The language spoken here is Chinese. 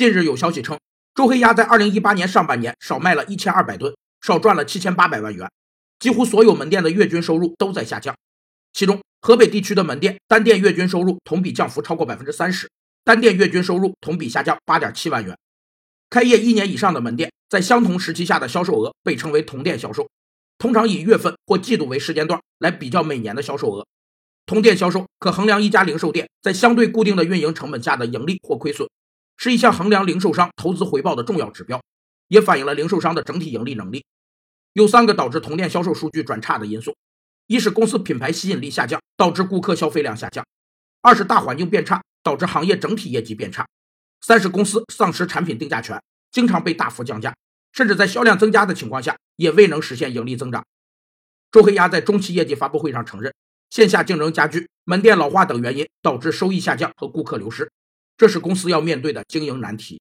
近日有消息称，周黑鸭在二零一八年上半年少卖了一千二百吨，少赚了七千八百万元，几乎所有门店的月均收入都在下降。其中，河北地区的门店单店月均收入同比降幅超过百分之三十，单店月均收入同比下降八点七万元。开业一年以上的门店，在相同时期下的销售额被称为同店销售，通常以月份或季度为时间段来比较每年的销售额。同店销售可衡量一家零售店在相对固定的运营成本下的盈利或亏损，是一项衡量零售商投资回报的重要指标，也反映了零售商的整体盈利能力。有三个导致同店销售数据转差的因素：一是公司品牌吸引力下降，导致顾客消费量下降；二是大环境变差，导致行业整体业绩变差；三是公司丧失产品定价权，经常被大幅降价，甚至在销量增加的情况下也未能实现盈利增长。周黑鸭在中期业绩发布会上承认。线下竞争加剧、门店老化等原因导致收益下降和顾客流失，这是公司要面对的经营难题。